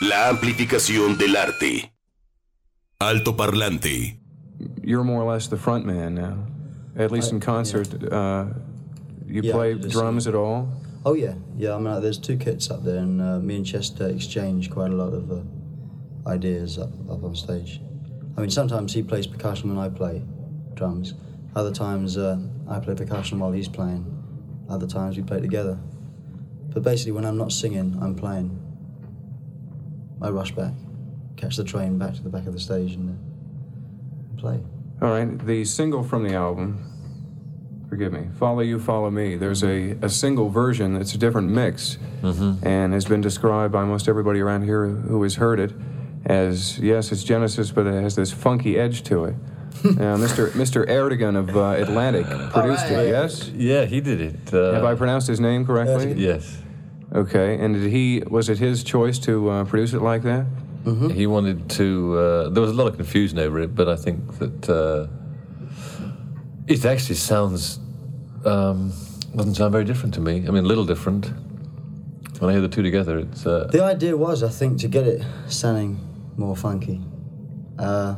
La amplificación del arte. Alto parlante. You're more or less the front man now. At least in concert. Uh, you Yeah, play just- drums at all? Oh yeah, yeah. I mean, like, there's two kits up there, and uh, me and Chester exchange quite a lot of uh, ideas up, up on stage. I mean, sometimes he plays percussion and I play drums. Other times uh, I play percussion while he's playing. Other times we play together. But basically, when I'm not singing, I'm playing. I rush back, catch the train back to the back of the stage, and uh, play. All right, the single from the album, forgive me, Follow You, Follow Me, there's a, a single version that's a different mix and has been described by most everybody around here who has heard it as, yes, it's Genesis, but it has this funky edge to it. Now, Mr. Mr. Erdogan of uh, Atlantic produced it, yes? Yeah, he did it. Uh, Have I pronounced his name correctly? Yes. Okay, and did he, was it his choice to uh, produce it like that? He wanted to. Uh, there was a lot of confusion over it, but I think that uh, it actually sounds um, doesn't sound very different to me. I mean, a little different. When I hear the two together, it's uh, The idea was, I think, to get it sounding more funky. Uh,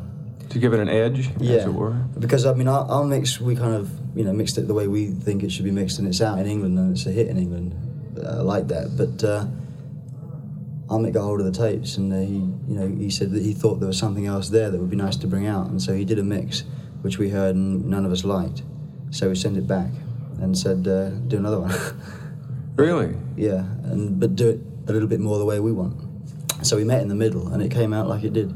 To give it an edge, yeah, as it were? because I mean, our, our mix, we kind of, you know, mixed it the way we think it should be mixed, and it's out in England, and it's a hit in England, uh, like that. But uh, got hold of the tapes, and uh, he, you know, he said that he thought there was something else there that would be nice to bring out, and so he did a mix, which we heard and none of us liked. So we sent it back and said, uh, do another one. Really? yeah, and but do it a little bit more the way we want. So we met in the middle, and it came out like it did.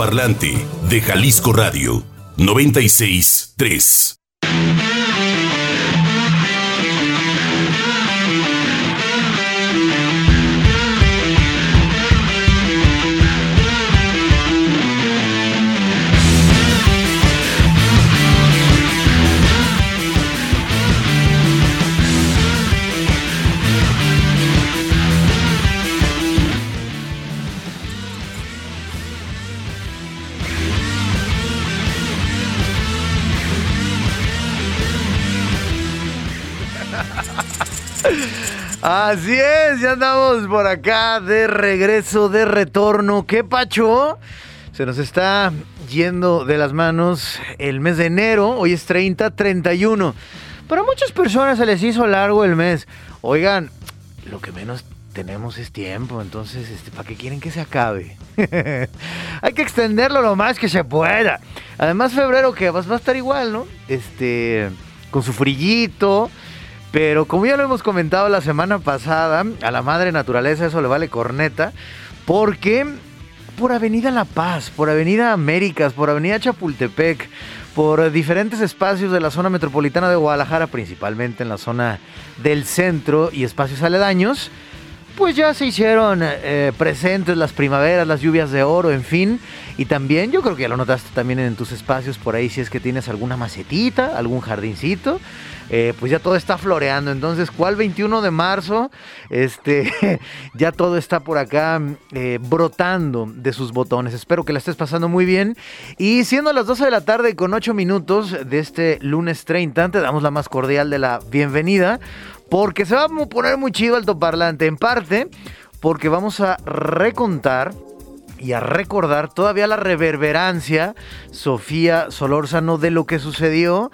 Alto Parlante de Jalisco Radio 96 Así es, ya andamos por acá de regreso, de retorno. ¿Qué pacho? Se nos está yendo de las manos el mes de enero, hoy es 30, 31. Para muchas personas se les hizo largo el mes. Oigan, lo que menos tenemos es tiempo, entonces, este, ¿para qué quieren que se acabe? Hay que extenderlo lo más que se pueda. Además, febrero que va a estar igual, ¿no? Este, con su frillito. Pero como ya lo hemos comentado la semana pasada, a la madre naturaleza eso le vale corneta, porque por Avenida La Paz, por Avenida Américas, por Avenida Chapultepec, por diferentes espacios de la zona metropolitana de Guadalajara, principalmente en la zona del centro y espacios aledaños, pues ya se hicieron eh, presentes las primaveras, las lluvias de oro, en fin. Y también, yo creo que ya lo notaste también en tus espacios por ahí, si es que tienes alguna macetita, algún jardincito. Eh, pues ya todo está floreando. Entonces, ¿cuál 21 de marzo? Este, ya todo está por acá eh, brotando de sus botones. Espero que la estés pasando muy bien. Y siendo las 12 de la tarde con 8 minutos de este lunes 30, te damos la más cordial de la bienvenida. Porque se va a poner muy chido altoparlante. En parte, porque vamos a recontar y a recordar todavía la reverberancia, Sofía Solórzano, de lo que sucedió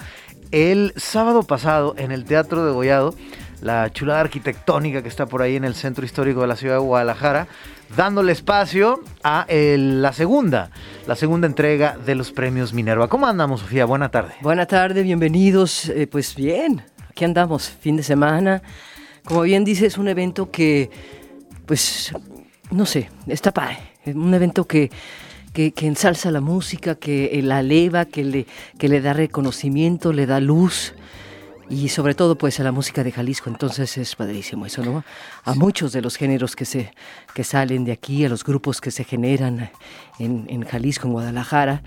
el sábado pasado en el Teatro de Gollado, la chulada arquitectónica que está por ahí en el centro histórico de la ciudad de Guadalajara, dándole espacio a la segunda, la segunda entrega de los premios Minerva. ¿Cómo andamos, Sofía? Buena tarde. Buena tarde, bienvenidos. Eh, pues bien, aquí andamos, fin de semana. Como bien dices, es un evento que, pues, no sé, está padre. Es un evento que, que, que ensalza la música, que eh, la eleva, que le, que le da reconocimiento, le da luz. Y sobre todo, pues, a la música de Jalisco. Entonces es padrísimo eso, ¿no? A muchos de los géneros que, se, que salen de aquí, a los grupos que se generan en, en Jalisco, en Guadalajara.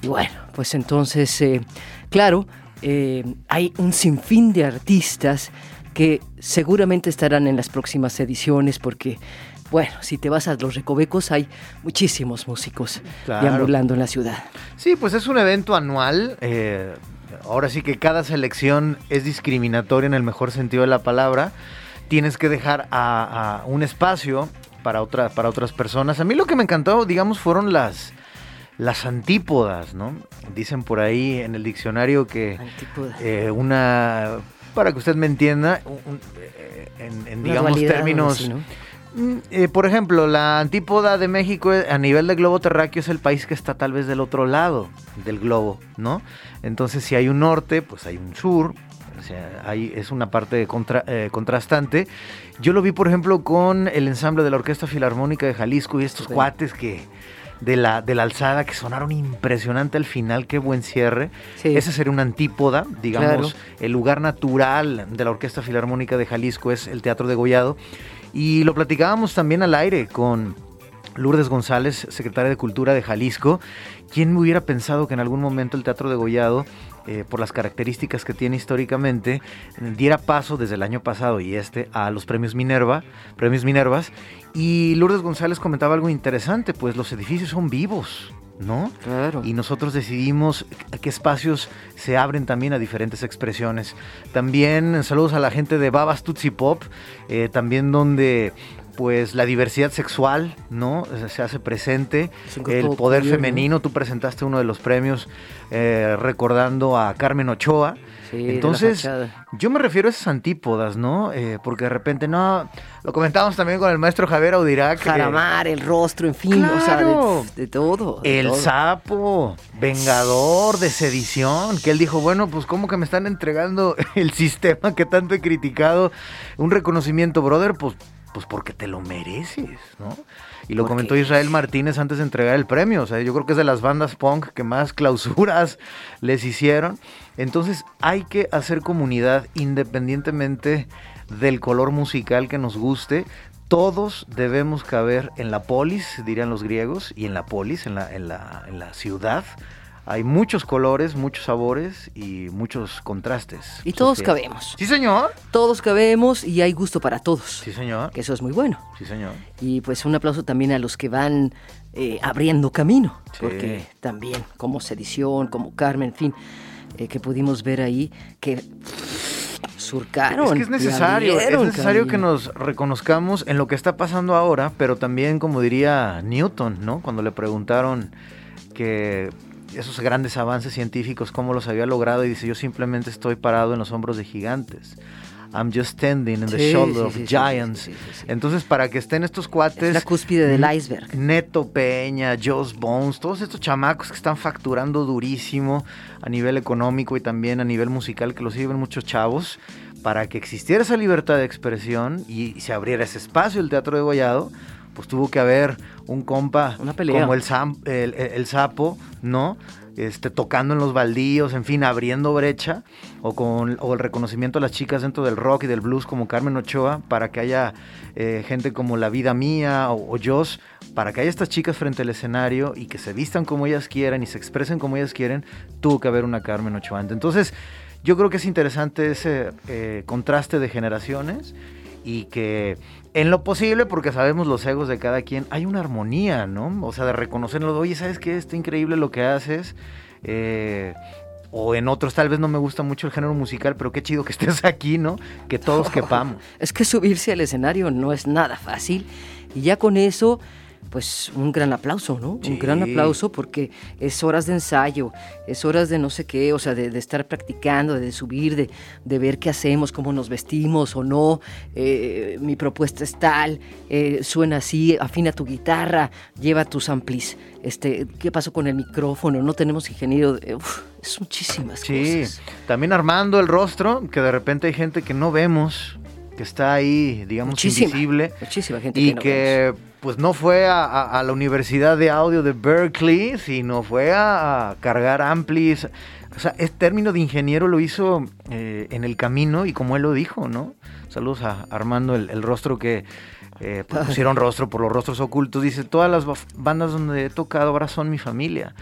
Y bueno, pues entonces, eh, claro, eh, hay un sinfín de artistas que seguramente estarán en las próximas ediciones porque, bueno, si te vas a los recovecos hay muchísimos músicos Claro. deambulando en la ciudad. Sí, pues es un evento anual. eh, ahora sí que cada selección es discriminatoria en el mejor sentido de la palabra. Tienes que dejar a, a un espacio para, otra, para otras personas. A mí lo que me encantó, digamos, fueron las, las antípodas, ¿no? Dicen por ahí en el diccionario que eh, una, para que usted me entienda, un- un- eh, en, digamos términos... Mm, eh, por ejemplo, la antípoda de México a nivel de globo terráqueo es el país que está tal vez del otro lado del globo, ¿no? Entonces, si hay un norte, pues hay un sur. O sea, hay, es una parte contra- eh, contrastante. Yo lo vi, por ejemplo, con el ensamble de la Orquesta Filarmónica de Jalisco y estos Sí. cuates que de la, de la alzada que sonaron impresionante al final, qué buen cierre. Sí. Ese sería una antípoda, digamos, Claro. el lugar natural de la Orquesta Filarmónica de Jalisco es el Teatro de Gollado. Y lo platicábamos también al aire con Lourdes González, secretaria de Cultura de Jalisco. ¿Quién me hubiera pensado que en algún momento el Teatro de Gollado, eh, por las características que tiene históricamente, diera paso desde el año pasado y este a los premios Minerva, premios Minervas? Y Lourdes González comentaba algo interesante, pues los edificios son vivos, ¿no? Claro. y nosotros decidimos a qué espacios se abren también a diferentes expresiones. También saludos a la gente de Babas Tutsi Pop, eh, también donde pues la diversidad sexual, ¿no? Se hace presente, el poder femenino, tú presentaste uno de los premios eh, recordando a Carmen Ochoa. Sí, Entonces, yo me refiero a esas antípodas, ¿no? Eh, porque de repente, no, lo comentábamos también con el maestro Javier Audirac. eh, Jaramar, el rostro, en fin, o sea, Claro. de, de todo. de el todo. sapo, vengador de sedición, que él dijo, bueno, pues cómo que me están entregando el sistema que tanto he criticado, un reconocimiento, brother, pues, pues porque te lo mereces, ¿no? Y lo ¿Por comentó qué? Israel Martínez antes de entregar el premio. O sea, yo creo que es de las bandas punk que más clausuras les hicieron. Entonces hay que hacer comunidad independientemente del color musical que nos guste. Todos debemos caber en la polis, dirían los griegos, y en la polis, en la, en la, en la ciudad. Hay muchos colores, muchos sabores y muchos contrastes. Y todos cabemos. Sí, señor. Todos cabemos y hay gusto para todos. Sí, señor. Que eso es muy bueno. Sí, señor. Y pues un aplauso también a los que van eh, abriendo camino, Sí. porque también como Sedición, como Carmen, en fin, eh, que pudimos ver ahí que surcaron. Es que es necesario, es necesario que nos reconozcamos en lo que está pasando ahora, pero también, como diría Newton, ¿no? Cuando le preguntaron que esos grandes avances científicos, cómo los había logrado, y dice, yo simplemente estoy parado en los hombros de gigantes. I'm just standing in the Sí, shoulder sí, of sí, giants. Entonces, para que estén estos cuates... Es la cúspide del iceberg. Neto Peña, Joss Bones, todos estos chamacos que están facturando durísimo a nivel económico y también a nivel musical, que lo sirven muchos chavos, para que existiera esa libertad de expresión y se abriera ese espacio el Teatro de pues tuvo que haber un compa Una pelea. como el, Sam- el, el- el sapo, ¿no? Este, tocando en los baldíos, en fin, abriendo brecha, o, con, o el reconocimiento a las chicas dentro del rock y del blues como Carmen Ochoa, para que haya eh, gente como La Vida Mía o, o Joss, para que haya estas chicas frente al escenario y que se vistan como ellas quieran y se expresen como ellas quieren, tuvo que haber una Carmen Ochoa. Entonces, yo creo que es interesante ese eh, contraste de generaciones y que en lo posible, porque sabemos los egos de cada quien, hay una armonía, ¿no? O sea, de reconocerlo, oye, ¿sabes qué? Está increíble lo que haces. eh, o en otros tal vez no me gusta mucho el género musical, pero qué chido que estés aquí, ¿no? Que todos quepamos. Es que subirse al escenario no es nada fácil. Y ya con eso, pues un gran aplauso, ¿no? Sí. Un gran aplauso porque es horas de ensayo, es horas de no sé qué, o sea, de, de estar practicando, de subir, de, de ver qué hacemos, cómo nos vestimos o no. eh, mi propuesta es tal, eh, suena así, afina tu guitarra, lleva tus amplis. Este, ¿Qué pasó con el micrófono? No tenemos ingeniero. uf, es muchísimas Sí, cosas. también armando el rostro, que de repente hay gente que no vemos, que está ahí, digamos, Muchísima, invisible. muchísima gente y que no que pues no fue a, la Universidad de Audio de Berkeley, sino fue a, cargar amplis. O sea, este término de ingeniero lo hizo eh, en el camino y como él lo dijo, ¿no? Saludos a Armando, el rostro que eh, pues, pusieron rostro por los rostros ocultos. Dice, todas las bandas donde he tocado ahora son mi familia.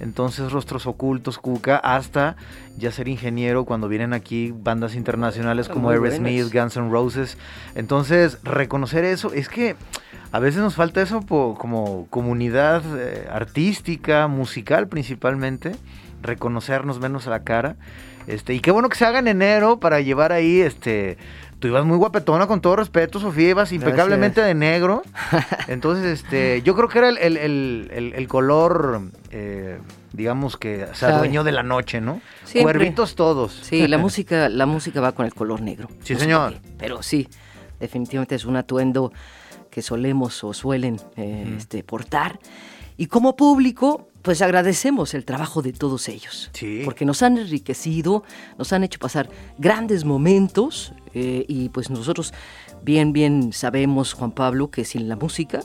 Entonces, Rostros Ocultos, Cuca, hasta ya ser ingeniero cuando vienen aquí bandas internacionales Son como Aerosmith. Guns N' Roses. Entonces, reconocer eso, es que a veces nos falta eso como comunidad eh, artística, musical principalmente, reconocernos, vernos a la cara. Este, y qué bueno que se haga en enero para llevar ahí, este, tú ibas muy guapetona con todo respeto, Sofía, ibas impecablemente de negro. Entonces, este, yo creo que era el, el- el- el- el color, eh, digamos que se adueñó de la noche, ¿no? Siempre. Cuervitos todos. Sí, la música, la música va con el color negro. Sí, No señor. qué, Pero sí, definitivamente es un atuendo que solemos o suelen eh, este, portar. Y como público, pues agradecemos el trabajo de todos ellos. Sí. Porque nos han enriquecido, nos han hecho pasar grandes momentos eh, y pues nosotros bien, bien sabemos, Juan Pablo, que sin la música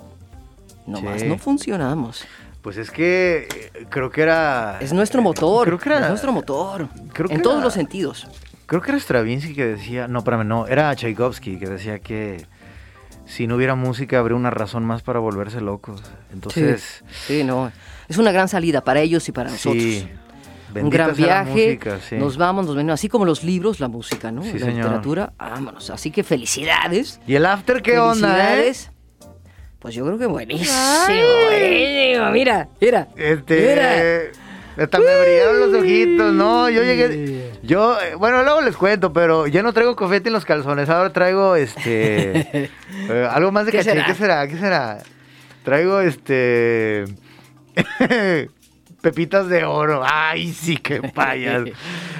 nomás Sí. no funcionamos. Pues es que eh, creo que era... Es nuestro motor, Creo que era... es nuestro motor, creo que en todos los sentidos. Creo que era Stravinsky que decía, no, espérame, no, era Tchaikovsky que decía que si no hubiera música habría una razón más para volverse locos. Entonces, sí, sí, no. Es una gran salida para ellos y para nosotros. sí, Un gran viaje. música, sí. Nos vamos, nos venimos. Así como los libros, la música, ¿no? Sí, la señor. literatura, vámonos. Así que felicidades. ¿Y el after qué onda, eh? Pues yo creo que buenísimo, buenísimo. Mira, mira. mira. Este... Hasta me brillaron los ojitos, no, yo llegué, yo, eh, bueno, luego les cuento, pero ya no traigo confeti en los calzones, ahora traigo, este, eh, algo más de ¿Qué caché, será? ¿qué será? ¿Qué será? Traigo, este, pepitas de oro, ay, sí, qué payas.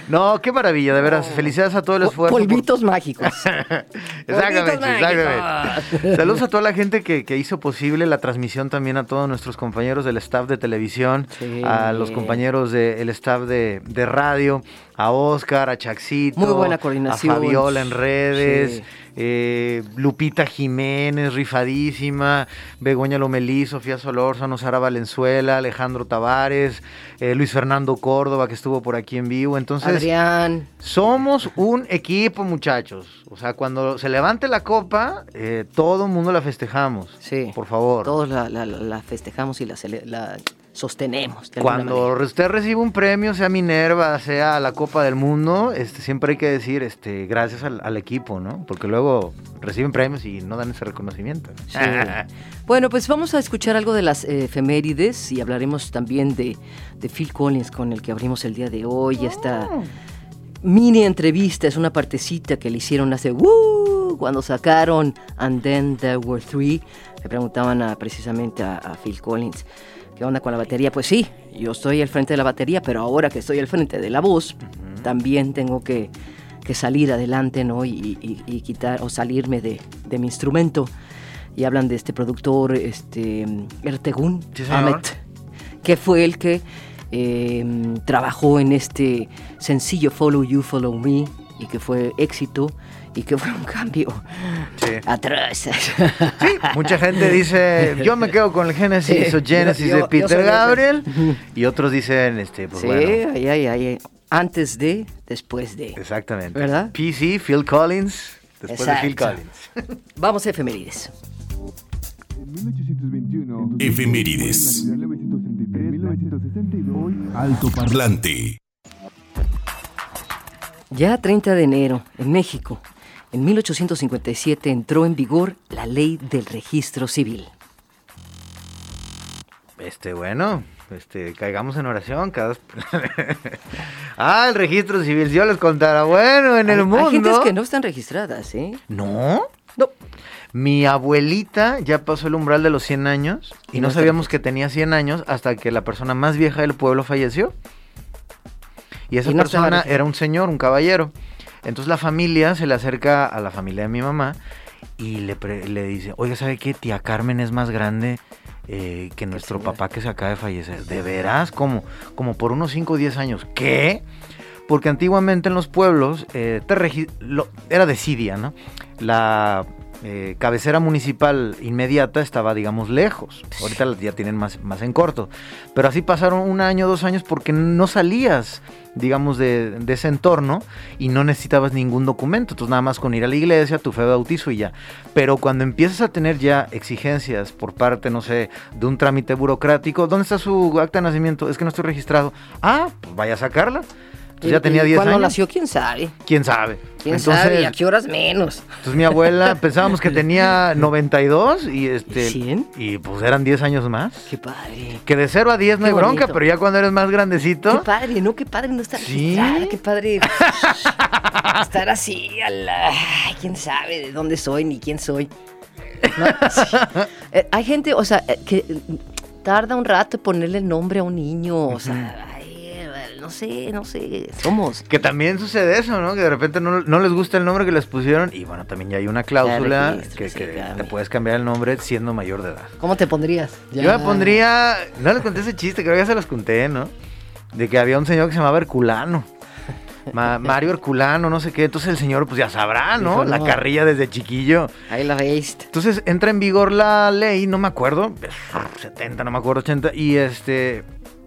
No, qué maravilla, de veras, felicidades a todo el esfuerzo. por- Polvitos mágicos. Exactamente, Polvitos exactamente. Saludos a toda la gente que, que hizo posible la transmisión también a todos nuestros compañeros del staff de televisión, Sí. a los compañeros del staff de, de radio, a Oscar, a Chaxito, Muy buena coordinación. a Fabiola en redes, Sí. eh, Lupita Jiménez, rifadísima, Begoña Lomelí, Sofía Solórzano, Sara Valenzuela, Alejandro Tavares, eh, Luis Fernando Córdoba, que estuvo por aquí en vivo. Entonces, Adrián. somos un equipo, muchachos. O sea, cuando se levante la copa, eh, todo el mundo la festejamos. Sí. Por favor. Todos la, la- la- festejamos y la, la sostenemos. Cuando manera. usted recibe un premio, sea Minerva, sea la Copa del Mundo, este, siempre hay que decir este, gracias al, al equipo, ¿no? Porque luego reciben premios y no dan ese reconocimiento. Sí. Bueno, pues vamos a escuchar algo de las eh, efemérides y hablaremos también de, de Phil Collins con el que abrimos el día de hoy. Esta mini entrevista es una partecita que le hicieron hace ¡uh! cuando sacaron And Then There Were Three. Le preguntaban a- precisamente a, a Phil Collins. ¿Qué onda con la batería? Pues sí, yo estoy al frente de la batería, pero ahora que estoy al frente de la voz, también tengo que, que salir adelante, ¿no? Y, y- y quitar o salirme de, de mi instrumento. Y hablan de este productor, este, Ertegun Sí. Ahmet, que fue el que eh, trabajó en este sencillo Follow You, Follow Me, y que fue éxito, y que fue un cambio Sí. atroz. Sí, mucha gente dice, yo me quedo con el Genesis Sí, o Genesis yo- de Peter de. Gabriel. Y otros dicen, este, pues sí, bueno. ay, ay, ay, antes de, después de. Exactamente. ¿Verdad? PC, Phil Collins, después de Phil. Collins. Vamos a efemérides. Efemérides. Alto parlante. Ya 30 de enero, en México, en 1857 entró en vigor la ley del registro civil. Este, bueno, este, caigamos en oración. Cada... ah, el registro civil, si yo les contara. Bueno, en el mundo. hay gentes que no están registradas, ¿eh? ¿No? No. Mi abuelita ya pasó el umbral de los 100 años y Y no sabíamos que tenía 100 años hasta que la persona más vieja del pueblo falleció. Y esa Y no estaba persona era un señor, un caballero. Entonces la familia se le acerca a la familia de mi mamá y le, pre- le dice, oiga, ¿sabe qué? Tía Carmen es más grande eh, que nuestro papá que se acaba de fallecer. ¿De veras? Como, como por unos 5 o 10 años. ¿Qué? Porque antiguamente en los pueblos eh, te lo- era ¿no? La eh, cabecera municipal inmediata estaba, digamos, lejos. Ahorita ya tienen más, más en corto. Pero así pasaron un año, dos años porque no salías, digamos, de, de ese entorno y no necesitabas ningún documento. Entonces nada más con ir a la iglesia, tu fe de bautizo y ya. Pero cuando empiezas a tener ya exigencias por parte, no sé, de un trámite burocrático, ¿dónde está su acta de nacimiento? Es que no estoy registrado. Ah, pues vaya a sacarla. Entonces ya tenía y 10 ¿Cuándo años. nació? ¿Quién sabe? ¿Quién sabe? ¿Quién Entonces, sabe? ¿Y a qué horas menos? entonces mi abuela pensábamos que tenía 92 y este ¿Y 100? y pues eran 10 años más. Qué padre. Que de 0 a 10 no Qué hay bronca, pero ya cuando eres más grandecito, Qué padre, ¿no? Qué padre no estar Sí. Qué padre estar así. a la- Ay, ¿Quién sabe de dónde soy ni quién soy? No, sí. Eh, hay gente, o sea, eh, que tarda un rato en ponerle nombre a un niño. O sea, no sé, no sé. Somos. que también sucede eso, ¿no? Que de repente no, no les gusta el nombre que les pusieron y bueno, también ya hay una cláusula registro, que, sí, que te puedes cambiar el nombre siendo mayor de edad. ¿Cómo te pondrías? Yo me pondría, no les conté ese chiste, creo que ya se los conté, ¿no? De que había un señor que se llamaba Herculano. Ma- Mario Herculano, no sé qué. Entonces el señor, pues ya sabrá, ¿no? Dijo, La no. carrilla desde chiquillo. Ahí la veis. Entonces entra en vigor la ley, no me acuerdo, 70, no me acuerdo, 80, y este.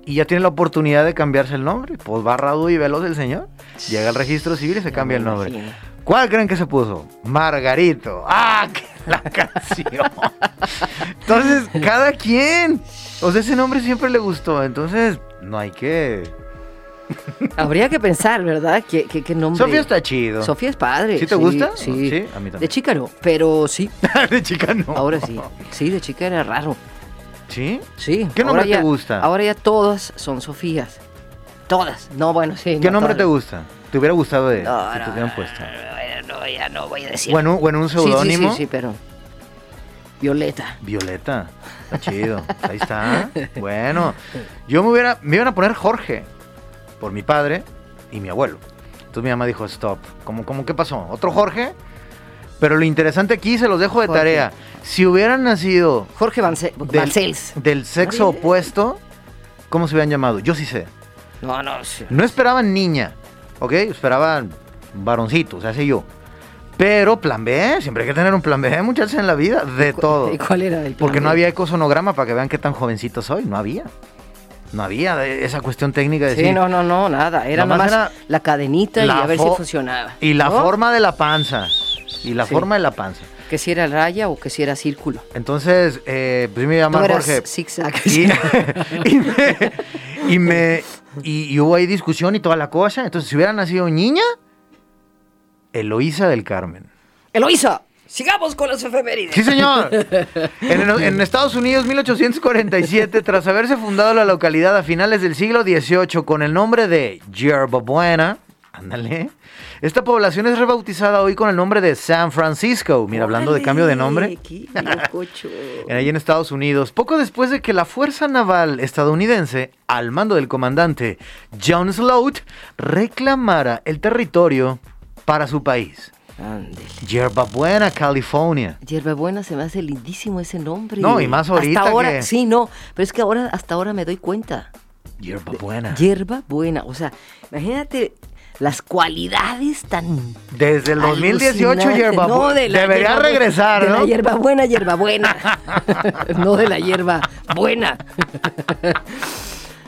Y ya tiene la oportunidad de cambiarse el nombre. Pues va rado y veloz el señor. Llega al registro civil y se cambia el nombre. ¿Cuál creen que se puso? Margarito. ¡Ah! qué- La canción. Entonces, cada quien. O sea, ese nombre siempre le gustó. Entonces, no hay que. Habría que pensar, ¿verdad? ¿Qué, qué, qué nombre? Sofía está chido. Sofía es padre. ¿Sí te gusta? Sí. Sí, a mí también. De chica no, pero sí. de chica no. Ahora sí. Sí, de chica era raro. ¿Sí? Sí. ¿Qué nombre te gusta? Ahora ya todas son Sofías. Todas. No, bueno, sí. ¿Qué no nombre te gusta? ¿Te hubiera gustado de No, si no, te hubieran puesto? no, ya no voy a decir. Bueno, bueno, un Sí, sí, seudónimo. Sí, sí, pero. Violeta. Violeta. Está chido. Ahí está. Bueno, yo me hubiera, me iban a poner Jorge por mi padre y mi abuelo. Entonces mi mamá dijo, stop. ¿Cómo, cómo qué pasó? ¿Otro Jorge? Pero lo interesante aquí, se los dejo de Jorge. tarea. Si hubieran nacido Jorge Vance- del, del sexo opuesto, ¿cómo se hubieran llamado? Yo sí sé. No, no. sí. No esperaban niña, ¿ok? Esperaba un varoncito, o sea, sé yo. Pero plan B, siempre hay que tener un plan B, muchachos, en la vida, de todo. ¿Y cuál era el plan Porque no había ecosonograma para que vean qué tan jovencito soy, no había. No había esa cuestión técnica de Sí, decir, no, no, no, nada. Era Nomás nomás era la cadenita y a ver si funcionaba. Y la ¿no? forma de la panza. Y la Sí. forma de la panza. Que si era raya o que si era círculo. Entonces, eh, pues me llama No eras Jorge. zigzag. Y, y me, y, me- y- y hubo ahí discusión y toda la cosa. Entonces, si hubiera nacido niña, Eloísa del Carmen. Eloisa, sigamos con las efemérides. Sí, señor. En, en Estados Unidos, 1847, tras haberse fundado la localidad a finales del siglo XVIII con el nombre de Yerba Buena, ándale, esta población es rebautizada hoy con el nombre de San Francisco. Mira, hablando de cambio de nombre. Qué allí en Estados Unidos, poco después de que la Fuerza Naval estadounidense, al mando del comandante John Sloat, reclamara el territorio para su país. Ándele. Yerba Buena, California. Hierbabuena se me hace lindísimo ese nombre. No, y más ahorita Hasta ahora, que- sí, no, pero es que ahora, hasta ahora me doy cuenta. Yerba Buena. Hierba buena, o sea, imagínate las cualidades tan Desde el 2018 alucinantes, Yerba no de la Debería hierba regresar, de ¿no? la hierba buena, hierba buena. no de la hierba buena.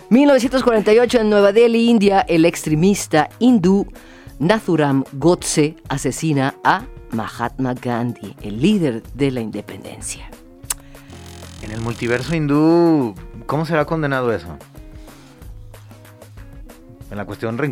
1948 en Nueva Delhi, India, el extremista hindú Nathuram Godse asesina a Mahatma Gandhi, el líder de la independencia. En el multiverso hindú, ¿cómo será condenado eso? En la cuestión de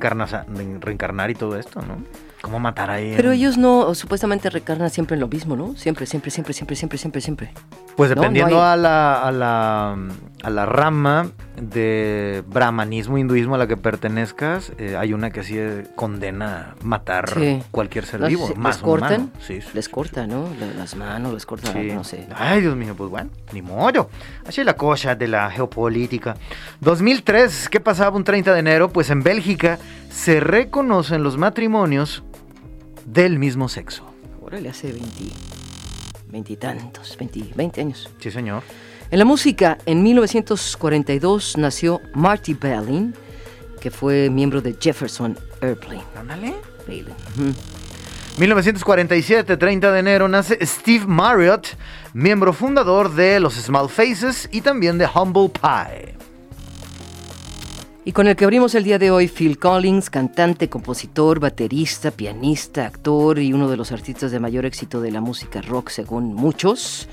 reencarnar y todo esto, ¿no? ¿Cómo matar a él? Pero ellos no, supuestamente recarnan siempre en lo mismo, ¿no? Siempre, siempre, siempre, siempre, siempre, siempre, siempre. Pues No, no dependiendo hay- a, la, a, la, a la rama de brahmanismo, hinduismo a la que pertenezcas, eh, hay una que sí eh, condena matar Sí. cualquier ser No vivo, si- más ¿Les cortan? Sí, sí, Les cortan, ¿no? La- Las manos, les cortan, no sé. Ay, Dios mío, pues bueno, ni modo. Así es la cosa de la geopolítica. 2003, ¿qué pasaba un 30 de enero? Pues en Bélgica se reconocen los matrimonios del mismo sexo. Ahora le hace 20, 20 y tantos, 20, 20 años. Sí, señor. En la música, en 1942 nació Marty Balin, que fue miembro de Jefferson Airplane. Ándale. Balin. Ujú. 1947, 30 de enero, nace Steve Marriott, miembro fundador de los Small Faces y también de Humble Pie. Y con el que abrimos el día de hoy, Phil Collins, cantante, compositor, baterista, pianista, actor y uno de los artistas de mayor éxito de la música rock según muchos.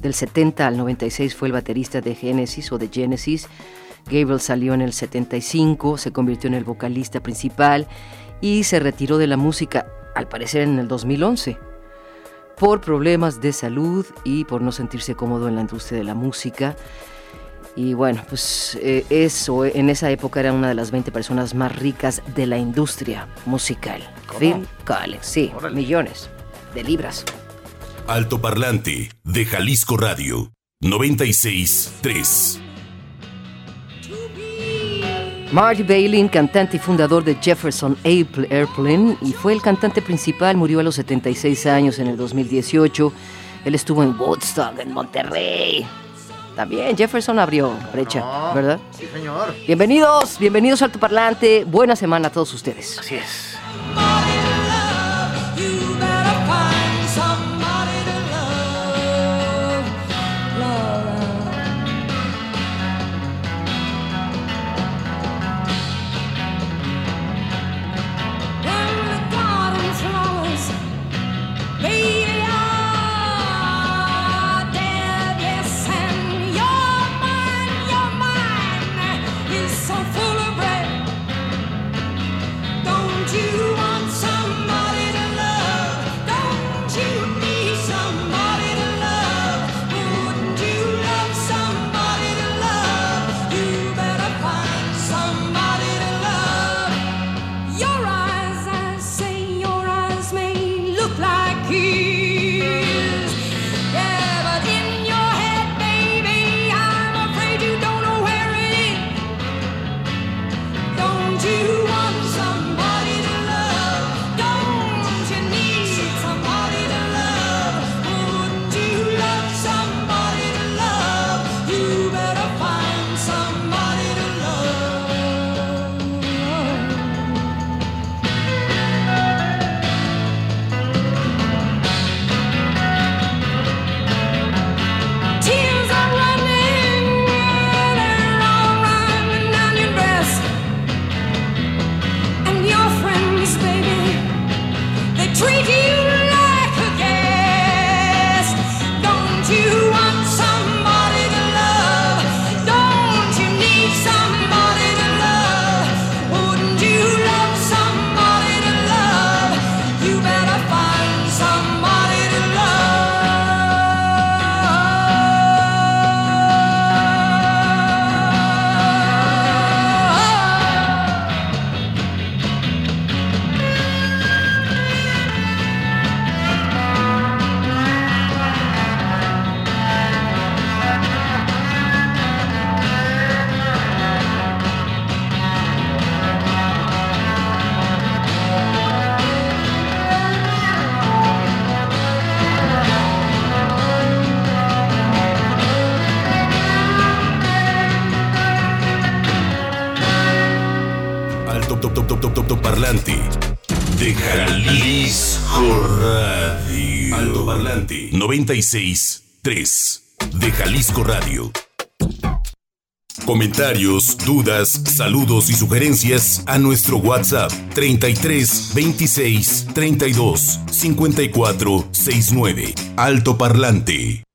Del 70 al 96 fue el baterista de Genesis o de Genesis. Gabriel salió en el 75, se convirtió en el vocalista principal y se retiró de la música, al parecer en el 2011, por problemas de salud y por no sentirse cómodo en la industria de la música. Y bueno, pues eh, eso, en esa época era una de las 20 personas más ricas de la industria musical. Phil Collins, sí, millones de libras. Altoparlante de Jalisco Radio 963. Marty Balin, cantante y fundador de Jefferson Airpl- Airplane, y fue el cantante principal, murió a los 76 años en el 2018. Él estuvo en Woodstock, en Monterrey. También Jefferson abrió brecha, ¿verdad? Sí, señor. Bienvenidos, bienvenidos a Alto Parlante. Buena semana a todos ustedes. Así es. 96.3 de Jalisco Radio. Comentarios, dudas, saludos y sugerencias a nuestro WhatsApp 33 26 32 54 69. Alto Parlante.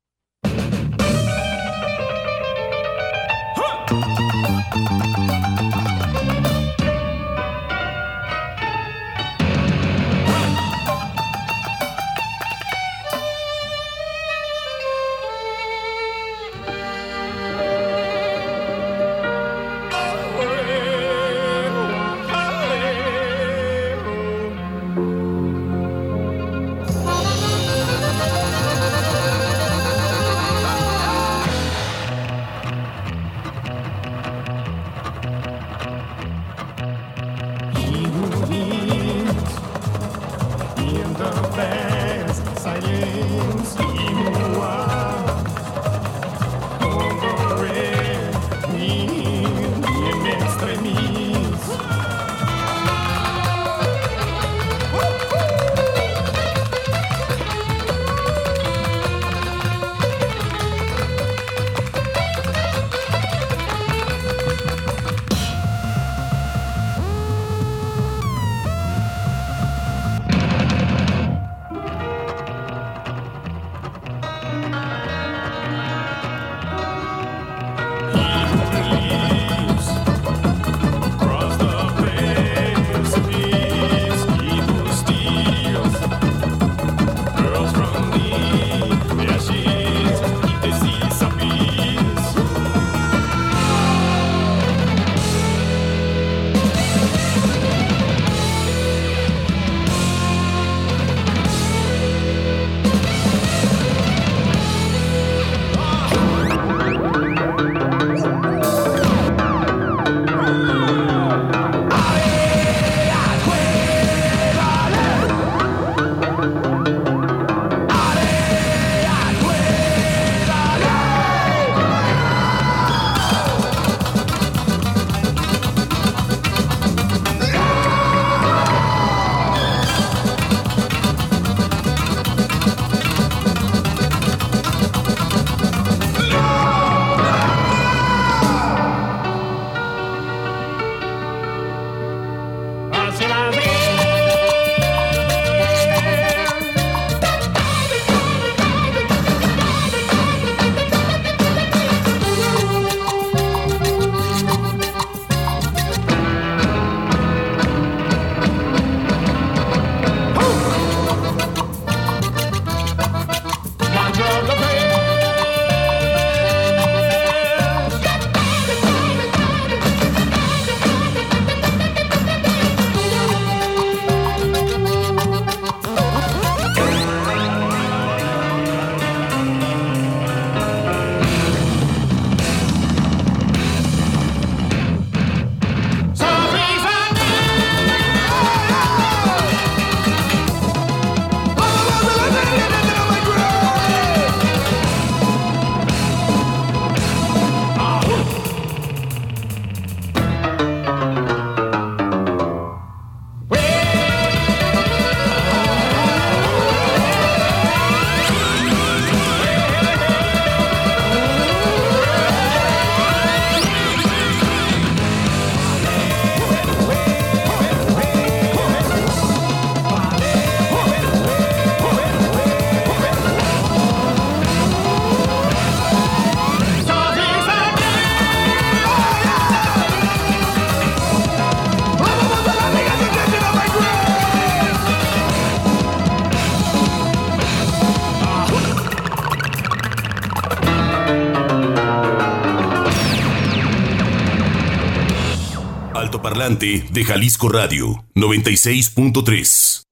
De Jalisco Radio 96.3.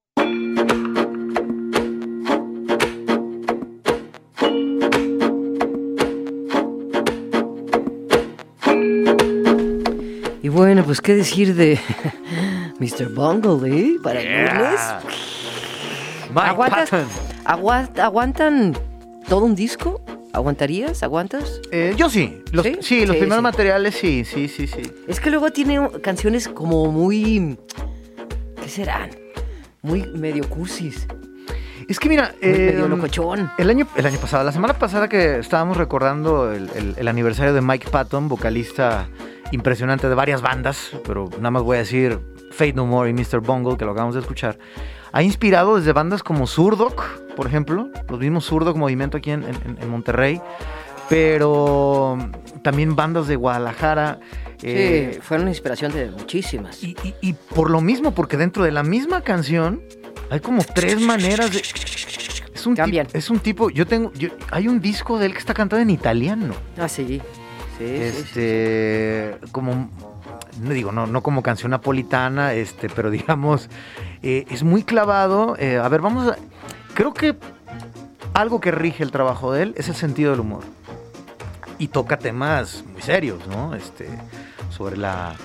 Y bueno, pues qué decir de Mr. Bungle, ¿eh? Para el lunes. Mike ¿Aguantas- Patton. aguant- ¿Aguantan todo un disco? ¿Aguantarías? ¿Aguantas? Eh, yo sí. Los, ¿Sí? ¿Sí? los Sí, primeros sí. materiales sí, sí, sí, sí. Es que luego tiene canciones como muy ¿Qué serán? Muy medio cursis. Es que mira, Muy medio eh, locochón. el año, el año pasado, la semana pasada que estábamos recordando el, el- el aniversario de Mike Patton, vocalista impresionante de varias bandas, pero nada más voy a decir Fate No More y Mr. Bungle, que lo acabamos de escuchar, ha inspirado desde bandas como Surdoc, por ejemplo, los mismos Surdoc Movimiento aquí en, en- en Monterrey, pero también bandas de Guadalajara. eh, sí, fueron inspiración de muchísimas. y, y- y por lo mismo, porque dentro de la misma canción hay como tres maneras de. Es un, Cambian. tip- es un tipo. Yo tengo. yo- hay un disco de él que está cantado en italiano. Ah, sí. Sí, sí, sí, este. Como. No digo, no, no como canción napolitana, este, pero digamos. Eh, es muy clavado. eh, a ver, vamos a. Creo que algo que rige el trabajo de él es el sentido del humor. Y toca temas muy serios, ¿no? Este, sobre la,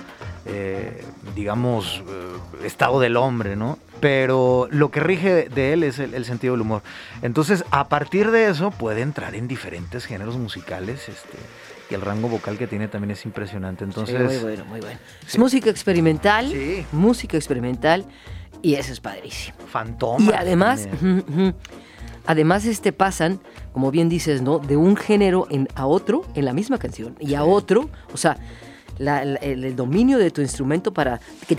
eh, digamos, eh, estado del hombre, ¿no? Pero lo que rige de, él es el, el sentido del humor. Entonces, a partir de eso, puede entrar en diferentes géneros musicales, este, y el rango vocal que tiene también es impresionante. Entonces, Sí, muy bueno, muy bueno. Es música experimental, Sí. música experimental, y eso es padrísimo. Fantomas. Y además, además este pasan, como bien dices, ¿no? De un género en, a otro en la misma canción y a otro, o sea, la- la- el, el dominio de tu instrumento para y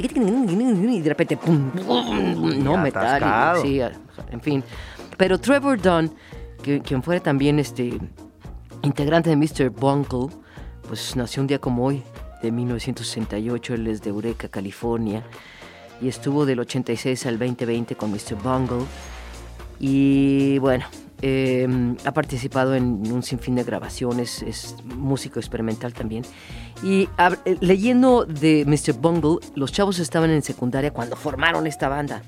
de repente pum, pum, no metal, y- sí, en fin. Pero Trevor Dunn, que, quien fuera también este integrante de Mr. Bungle, pues nació un día como hoy, de 1968, él es de Eureka, California, y estuvo del 86 al 2020 con Mr. Bungle. Y bueno, eh, ha participado en un sinfín de grabaciones, es músico experimental también. Y eh, leyendo de Mr. Bungle, los chavos estaban en secundaria cuando formaron esta banda.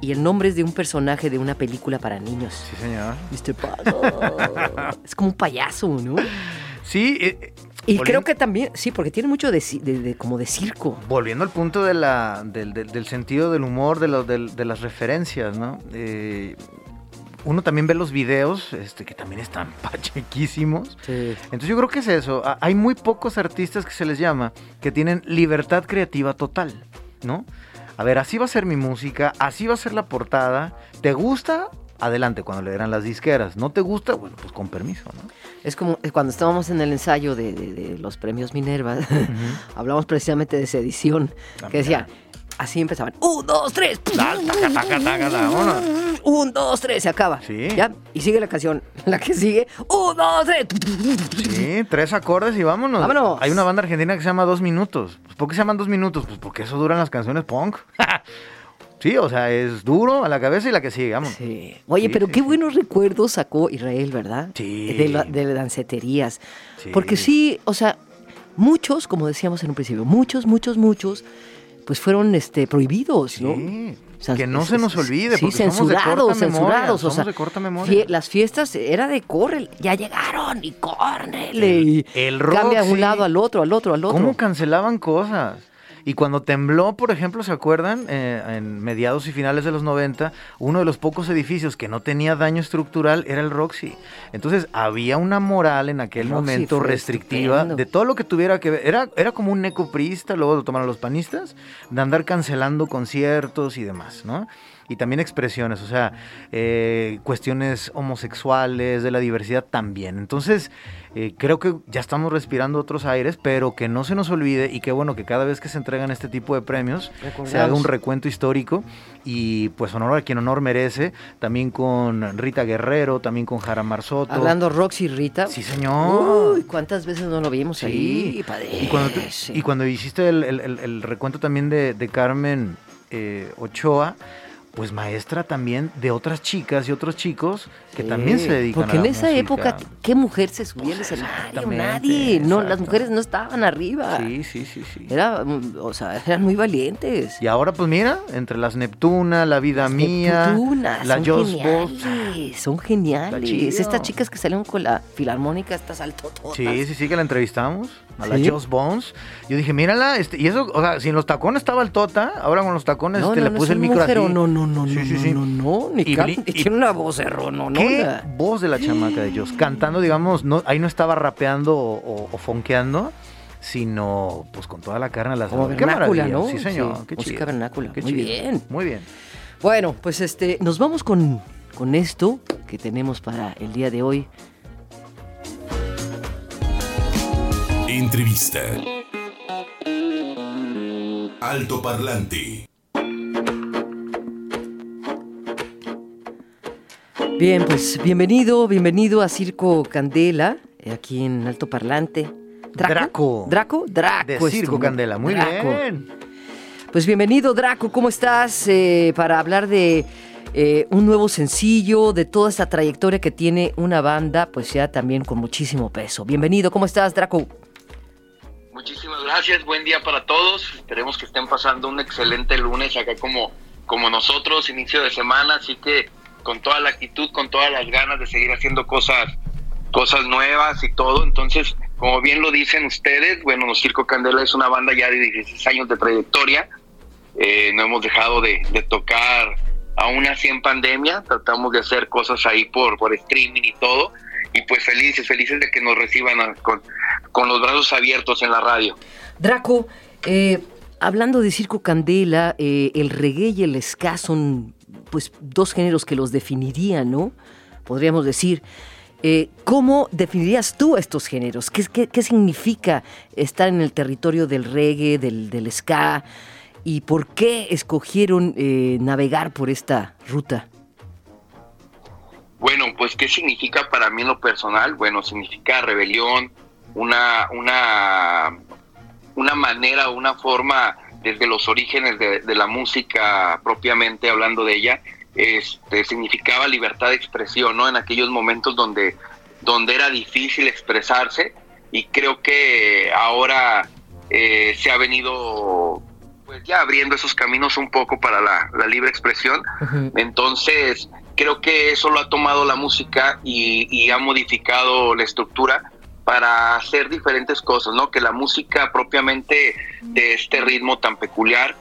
Y el nombre es de un personaje de una película para niños. Sí, señor. Mr. Bungle. es como un payaso, ¿no? Sí, eh, Y creo que también, sí, porque tiene mucho de, ci- de- de- como de circo. Volviendo al punto de la, del, del- del sentido del humor, de, lo- de las referencias, ¿no? Eh, uno también ve los videos, este, que también están pachequísimos. Entonces yo creo que es eso. Hay muy pocos artistas que se les llama que tienen libertad creativa total, ¿no? A ver, así va a ser mi música, así va a ser la portada. ¿Te gusta? Adelante, cuando le dan las disqueras. ¿No te gusta? Bueno, pues con permiso, ¿no? Es como eh, cuando estábamos en el ensayo de, de- de los premios Minerva, hablamos precisamente de esa edición, que decía, así empezaban, un, dos, tres, un, dos, tres, se acaba. Sí. ¿Ya? Y sigue la canción, la que sigue, un, dos, tres. Sí, tres acordes y vámonos. Vámonos. Hay una banda argentina que se llama Dos Minutos. ¿Por qué se llaman Dos Minutos? Pues porque eso duran las canciones punk. sí, o sea, es duro a la cabeza y la que sigue, vámonos. Sí. Oye, Sí, pero sí, qué sí. buenos recuerdos sacó Israel, ¿verdad? Sí. De, la- de danceterías. Sí. Porque sí, o sea, muchos, como decíamos en un principio, muchos, muchos, muchos, pues fueron este, prohibidos, ¿no? Sí, O sea, que no es- se nos olvide, sí, porque somos de corta censurados, memoria, censurados. o sea, de corta memoria. fie- las fiestas era de corre, ya llegaron y córrele. y el rock, cambia de un lado al otro, al otro, al otro. ¿Cómo cancelaban cosas? Y cuando tembló, por ejemplo, ¿se acuerdan? Eh, en mediados y finales de los 90, uno de los pocos edificios que no tenía daño estructural era el Roxy. Entonces había una moral en aquel Roxy momento restrictiva estupendo. de todo lo que tuviera que ver. Era, era como un necoprista, luego lo tomaron los panistas, de andar cancelando conciertos y demás, ¿no? Y también expresiones, o sea, eh, cuestiones homosexuales, de la diversidad también. Entonces, eh, creo que ya estamos respirando otros aires, pero que no se nos olvide y qué bueno que cada vez que se entregan este tipo de premios se haga un recuento histórico y pues honor a quien honor merece, también con Rita Guerrero, también con Jara Marzoto. Hablando Roxy Rita. Sí, señor. Uy, ¿cuántas veces no lo vimos ahí? Padre. Y cuando, y cuando hiciste el, el- el- el recuento también de, de Carmen eh, Ochoa, pues maestra también de otras chicas y otros chicos que Sí, también se dedican Porque a la en esa música. época, ¿qué mujer se subía al escenario? Nadie. No, las mujeres no estaban arriba. Sí, sí, sí, sí. Era, o sea, eran muy valientes. Y ahora, pues mira, entre las Neptuna, La Vida Mía, Neptunas, la Boss. geniales, son geniales. Estas chicas que salieron con la filarmónica, estas altototas. Sí, sí, sí, que la entrevistamos. A la ¿Sí? Just Bones. Yo dije, mírala, este, y eso, o sea, si en los tacones estaba el Tota, ahora con los tacones No, este, no, le puse el micro mujer, así. no, no, no, Sí, no, sí, no, sí. no, no, ni Y y tiene una voz no, ¿Qué voz de la chamaca de Joss? Cantando, digamos, no, ahí no estaba rapeando o, o- o fonqueando, sino pues con toda la carne al Como asador. Qué maravilla. ¿no? Sí, señor. Sí, Qué música chido. vernácula. Qué Muy chido. bien. Muy bien. Bueno, pues este, nos vamos con, con esto que tenemos para el día de hoy. Entrevista. Alto Parlante. Bien, pues bienvenido, bienvenido a Circo Candela, eh, aquí en Alto Parlante. Draco. ¿Draco? Draco. De es tu Circo. Candela. Muy Draco. bien. Pues bienvenido, Draco, ¿cómo estás? Eh, para hablar de eh, un nuevo sencillo, de toda esta trayectoria que tiene una banda, pues ya también con muchísimo peso. Bienvenido, ¿cómo estás, Draco? Muchísimas gracias, buen día para todos. Esperemos que estén pasando un excelente lunes acá como, como nosotros, inicio de semana, así que con toda la actitud, con todas las ganas de seguir haciendo cosas, cosas nuevas y todo. Entonces, como bien lo dicen ustedes, bueno, Circo Candela es una banda ya de 16 años de trayectoria. Eh, no hemos dejado de, de tocar aún así en pandemia, tratamos de hacer cosas ahí por, por streaming y todo. Y pues felices, felices de que nos reciban a- con, con los brazos abiertos en la radio. Draco, eh, hablando de Circo Candela, eh, el reggae y el ska son pues dos géneros que los definirían, ¿no? Podríamos decir. Eh, ¿Cómo definirías tú estos géneros? ¿Qué, significa estar en el territorio del reggae, del, del ska? ¿Y por qué escogieron eh, navegar por esta ruta? Bueno, pues ¿qué significa para mí en lo personal? Bueno, significa rebelión, una, una, una manera, una forma desde los orígenes de, de la música propiamente hablando de ella, este, significaba libertad de expresión, ¿no? En aquellos momentos donde, donde era difícil expresarse y creo que ahora eh, se ha venido pues ya abriendo esos caminos un poco para la, la libre expresión. Entonces, creo que eso lo ha tomado la música y, y ha modificado la estructura para hacer diferentes cosas, ¿no? Que la música propiamente de este ritmo tan peculiar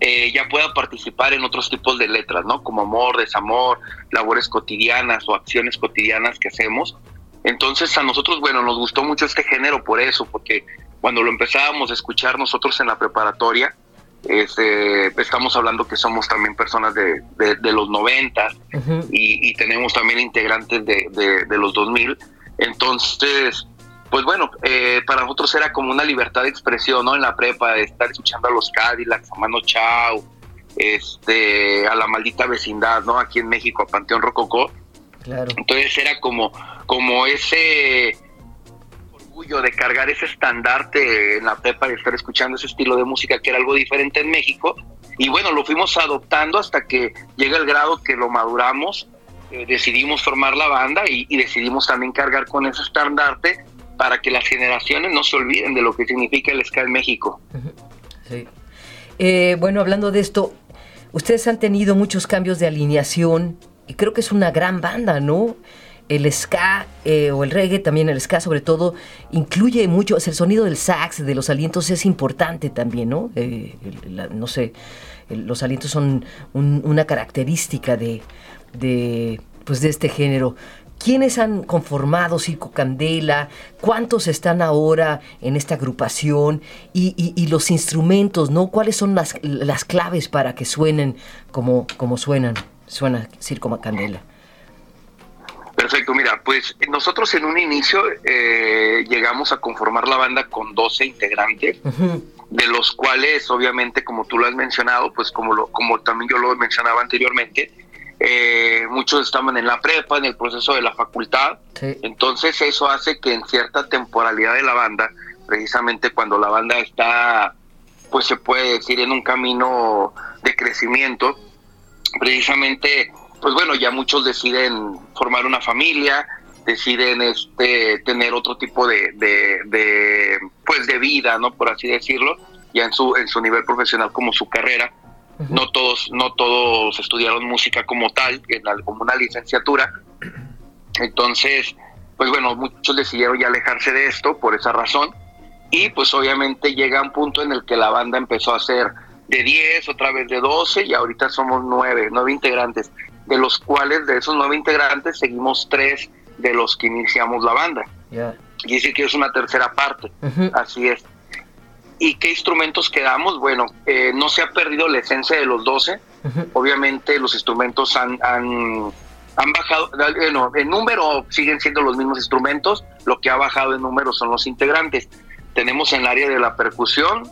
eh, ya pueda participar en otros tipos de letras, ¿no? Como amor, desamor, labores cotidianas o acciones cotidianas que hacemos. Entonces a nosotros, bueno, nos gustó mucho este género por eso, porque cuando lo empezábamos a escuchar nosotros en la preparatoria, este, estamos hablando que somos también personas de, de- de los 90 y, y tenemos también integrantes de, de- de los 2000. Entonces, pues bueno, eh, para nosotros era como una libertad de expresión, ¿no? En la prepa, de estar escuchando a los Cadillacs, a Mano Chao, este, a la maldita vecindad, ¿no? Aquí en México, a Panteón Rococó. Claro. Entonces era como, como ese orgullo de cargar ese estandarte en la prepa de estar escuchando ese estilo de música que era algo diferente en México. Y bueno, lo fuimos adoptando hasta que llega el grado que lo maduramos, eh, decidimos formar la banda y, decidimos también cargar con ese estandarte para que las generaciones no se olviden de lo que significa el ska en México. Sí. Eh, bueno, hablando de esto, ustedes han tenido muchos cambios de alineación y creo que es una gran banda, ¿no? El ska eh, o el reggae, también el ska sobre todo, incluye mucho, el sonido del sax, de los alientos es importante también, ¿no? Eh, no sé, los alientos son un- una característica de, de, pues de este género. ¿Quiénes han conformado Circo Candela? ¿Cuántos están ahora en esta agrupación? Y, y- y los instrumentos, ¿no? ¿Cuáles son las, las claves para que suenen como, como suenan? Suena Circo Candela. Perfecto, mira, pues nosotros en un inicio eh, llegamos a conformar la banda con 12 integrantes, de los cuales obviamente como tú lo has mencionado, pues como, lo, como también yo lo mencionaba anteriormente, eh, muchos estaban en la prepa, en el proceso de la facultad, entonces eso hace que en cierta temporalidad de la banda, precisamente cuando la banda está, pues se puede decir, en un camino de crecimiento, precisamente, pues bueno, ya muchos deciden formar una familia, deciden este tener otro tipo de, de, de, pues de vida, ¿no? Por así decirlo, ya en su, en su nivel profesional como su carrera. No todos, no todos estudiaron música como tal, en la- como una licenciatura. Entonces, pues bueno, muchos decidieron ya alejarse de esto por esa razón. Y pues obviamente llega un punto en el que la banda empezó a ser de 10, otra vez de 12 y ahorita somos 9, 9 integrantes, de los cuales de esos 9 integrantes seguimos 3 de los que iniciamos la banda. Y decir que es una tercera parte. Así es. ¿Y qué instrumentos quedamos? Bueno, eh, no se ha perdido la esencia de los 12. Obviamente los instrumentos han, han, han bajado, bueno, en número siguen siendo los mismos instrumentos, lo que ha bajado en número son los integrantes. Tenemos en el área de la percusión,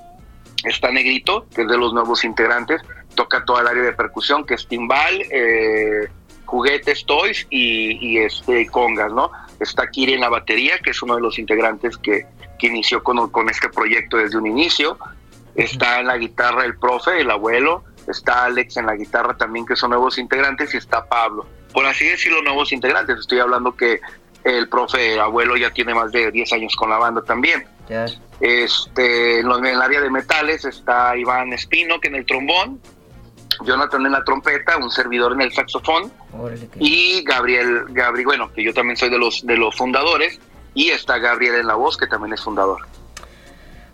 está Negrito, que es de los nuevos integrantes, toca toda el área de percusión, que es timbal, eh, juguetes, toys y, y, este congas, ¿no? Está Kiri en la batería, que es uno de los integrantes que, que inició con, con este proyecto desde un inicio. Está en la guitarra el profe, el abuelo. Está Alex en la guitarra también, que son nuevos integrantes. Y está Pablo. Por así decirlo, nuevos integrantes. Estoy hablando que el profe, el abuelo, ya tiene más de 10 años con la banda también. Este, en, el área de metales está Iván Espino, que en el trombón. Jonathan en la trompeta, un servidor en el saxofón y Gabriel, Gabriel, bueno, que yo también soy de los de los fundadores y está Gabriel en la voz que también es fundador.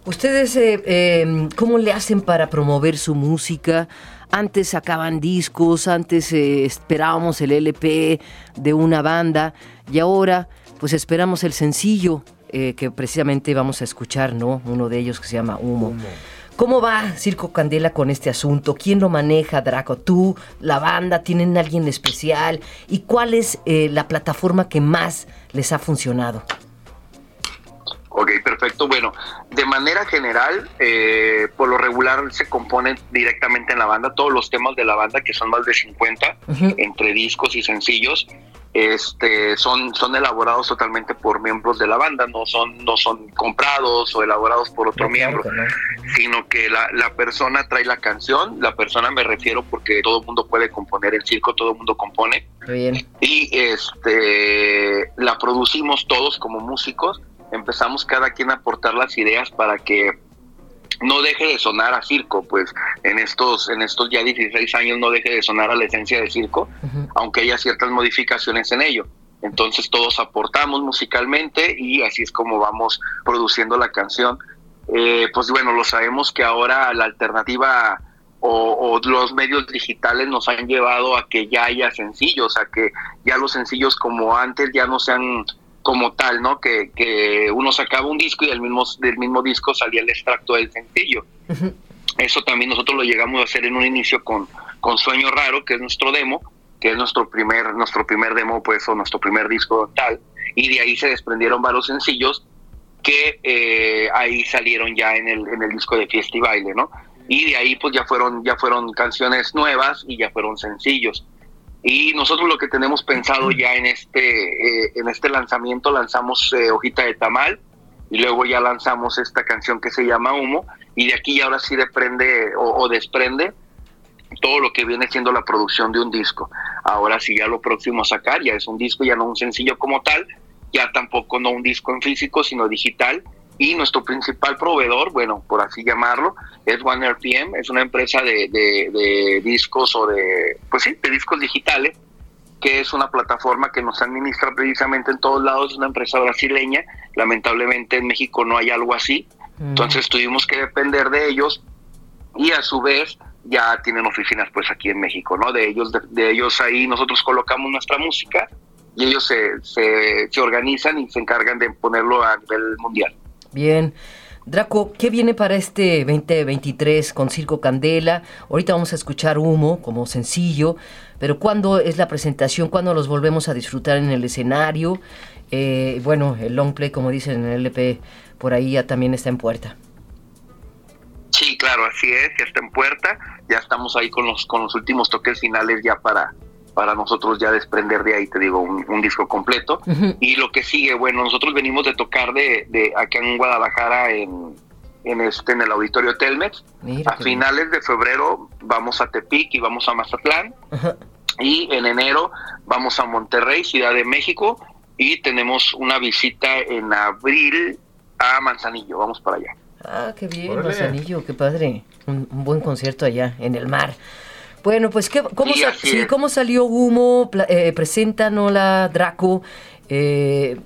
¿Ustedes eh, eh, cómo le hacen para promover su música? Antes sacaban discos, antes eh, esperábamos el LP de una banda y ahora pues esperamos el sencillo eh, que precisamente vamos a escuchar, ¿no? Uno de ellos que se llama Humo. ¿Cómo va Circo Candela con este asunto? ¿Quién lo maneja, Draco? ¿Tú, la banda? ¿Tienen alguien especial? ¿Y cuál es eh, la plataforma que más les ha funcionado? Ok, perfecto. Bueno, de manera general, eh, por lo regular se componen directamente en la banda. Todos los temas de la banda, que son más de 50, entre discos y sencillos, este, son, son elaborados totalmente por miembros de la banda, no son, no son comprados o elaborados por otro miembro, sino que la, la persona trae la canción, la persona me refiero porque todo el mundo puede componer, el circo todo el mundo compone, Bien. y este la producimos todos como músicos empezamos cada quien a aportar las ideas para que no deje de sonar a circo pues en estos en estos ya 16 años no deje de sonar a la esencia de circo aunque haya ciertas modificaciones en ello. Entonces todos aportamos musicalmente y así es como vamos produciendo la canción. Eh, pues bueno lo sabemos que ahora la alternativa o, o los medios digitales nos han llevado a que ya haya sencillos, a que ya los sencillos como antes ya no sean como tal, ¿no? Que, que uno sacaba un disco y del mismo, del mismo disco salía el extracto del sencillo. Eso también nosotros lo llegamos a hacer en un inicio con, con Sueño Raro, que es nuestro demo, que es nuestro primer, nuestro primer demo, pues, o nuestro primer disco tal, y de ahí se desprendieron varios sencillos que eh, ahí salieron ya en el, en el disco de Fiesta y Baile, ¿no? Y de ahí pues ya fueron, ya fueron canciones nuevas y ya fueron sencillos. Y nosotros lo que tenemos pensado ya en este, eh, en este lanzamiento, lanzamos eh, Hojita de Tamal y luego ya lanzamos esta canción que se llama Humo y de aquí ahora sí depende o, o desprende todo lo que viene siendo la producción de un disco. Ahora sí ya lo próximo a sacar ya es un disco, ya no un sencillo como tal, ya tampoco no un disco en físico, sino digital. Y nuestro principal proveedor, bueno, por así llamarlo, es One RPM, es una empresa de, de- de discos o de, pues sí, de discos digitales, que es una plataforma que nos administra precisamente en todos lados, es una empresa brasileña. Lamentablemente en México no hay algo así, entonces tuvimos que depender de ellos y a su vez ya tienen oficinas pues aquí en México, ¿no? De ellos, de, de ellos ahí nosotros colocamos nuestra música y ellos se, se, se organizan y se encargan de ponerlo a nivel mundial. Bien. Draco, ¿qué viene para este 2023 con Circo Candela? Ahorita vamos a escuchar Humo como sencillo, pero ¿cuándo es la presentación? ¿Cuándo los volvemos a disfrutar en el escenario? Eh, bueno, el long play, como dicen en el LP, por ahí ya también está en puerta. Sí, claro, así es, ya está en puerta, ya estamos ahí con los, con los últimos toques finales ya para, para nosotros ya desprender de ahí, te digo, un, un disco completo. Y lo que sigue, bueno, nosotros venimos de tocar de, de acá en Guadalajara en, en este en el auditorio Telmex. Mira a bien. finales de febrero vamos a Tepic y vamos a Mazatlán. Y en enero vamos a Monterrey, Ciudad de México. Y tenemos una visita en abril a Manzanillo. Vamos para allá. Ah, qué bien. Manzanillo, qué padre. Un, un buen concierto allá, en el mar. Bueno, pues, ¿qué, cómo, Sí, sí. ¿cómo salió Humo? Eh, preséntanosla, Draco. Eh,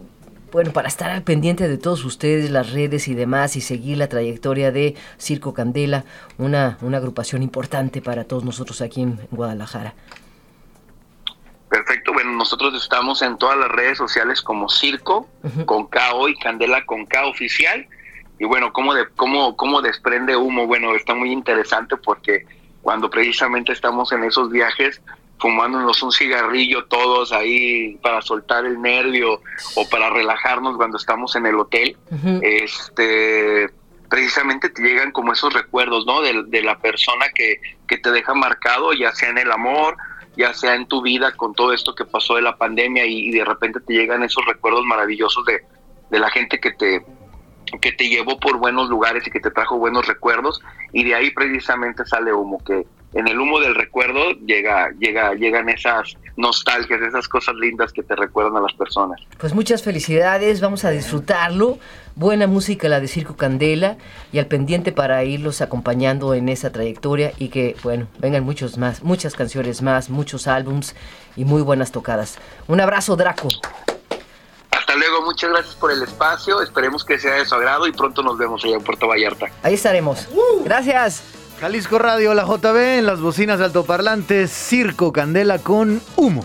bueno, para estar al pendiente de todos ustedes, las redes y demás, y seguir la trayectoria de Circo Candela, una, una agrupación importante para todos nosotros aquí en Guadalajara. Perfecto, bueno, nosotros estamos en todas las redes sociales como Circo, con KO y Candela con K oficial. Y bueno, ¿cómo, de, cómo, ¿cómo desprende humo? Bueno, está muy interesante porque cuando precisamente estamos en esos viajes, fumándonos un cigarrillo todos ahí para soltar el nervio o para relajarnos cuando estamos en el hotel, este precisamente te llegan como esos recuerdos, ¿no? De, de la persona que, que te deja marcado, ya sea en el amor, ya sea en tu vida con todo esto que pasó de la pandemia y, y de repente te llegan esos recuerdos maravillosos de, de la gente que te que te llevó por buenos lugares y que te trajo buenos recuerdos y de ahí precisamente sale humo que en el humo del recuerdo llega llega llegan esas nostalgias esas cosas lindas que te recuerdan a las personas Pues muchas felicidades, vamos a disfrutarlo. Buena música la de Circo Candela y al pendiente para irlos acompañando en esa trayectoria y que, bueno, vengan muchos más, muchas canciones más, muchos álbums y muy buenas tocadas. Un abrazo, Draco. Luego muchas gracias por el espacio esperemos que sea de su agrado y pronto nos vemos allá en Puerto Vallarta Ahí estaremos. Gracias. Jalisco Radio, la JB, en las bocinas altoparlantes, Circo Candela con humo.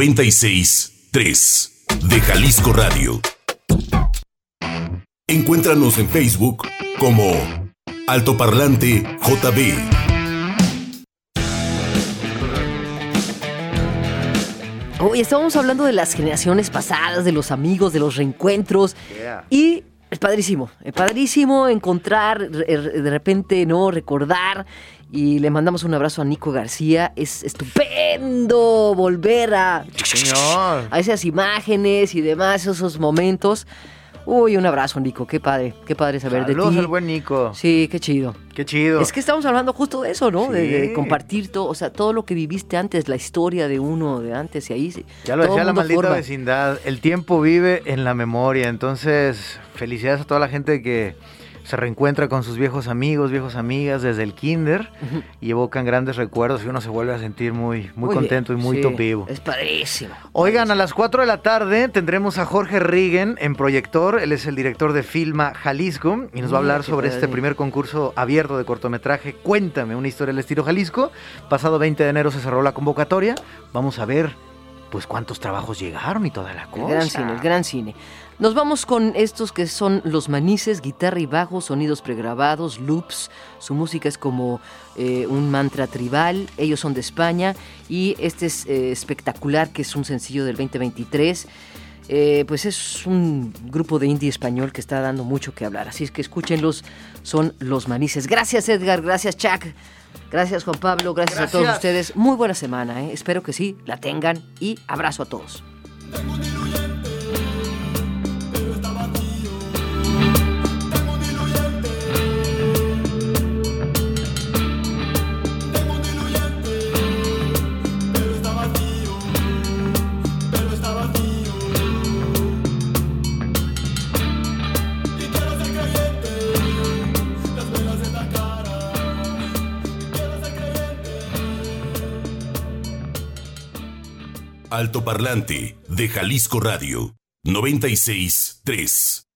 96.3 de Jalisco Radio. Encuéntranos en Facebook como Altoparlante JB. Hoy estábamos hablando de las generaciones pasadas, de los amigos, de los reencuentros. Y es padrísimo, es padrísimo encontrar, de repente, ¿no? Recordar y le mandamos un abrazo a Nico García. Es estupendo volver a, Señor. a esas imágenes y demás, esos momentos. Uy, un abrazo, Nico. Qué padre, qué padre saber Saludos de ti. al buen Nico. Sí, qué chido. Qué chido. Es que estamos hablando justo de eso, ¿no? De, compartir todo, o sea, todo lo que viviste antes, la historia de uno de antes y ahí. Ya lo decía la maldita forma. vecindad, el tiempo vive en la memoria, entonces felicidades a toda la gente que se reencuentra con sus viejos amigos, viejos amigas desde el kinder y evocan grandes recuerdos y uno se vuelve a sentir muy, muy, contento y muy sí, top vivo. Es padrísimo. Oigan, a las 4 de la tarde tendremos a Jorge Riggen en Proyector. Él es el director de Filma Jalisco y nos va a Mira, hablar sobre padre. este primer concurso abierto de cortometraje Cuéntame, una historia del estilo Jalisco. Pasado 20 de enero se cerró la convocatoria. Vamos a ver pues cuántos trabajos llegaron y toda la El cosa. gran cine, el gran cine. Nos vamos con estos que son los manices, guitarra y bajo, sonidos pregrabados, loops. Su música es como eh, un mantra tribal. Ellos son de España y este es eh, espectacular, que es un sencillo del 2023. Eh, pues es un grupo de indie español que está dando mucho que hablar. Así es que escúchenlos, son los manices. Gracias Edgar, gracias Chuck, gracias Juan Pablo, gracias, a todos Gracias. ustedes. Muy buena semana, ¿eh? espero que sí, la tengan y abrazo a todos. Altoparlante de Jalisco Radio 96 3.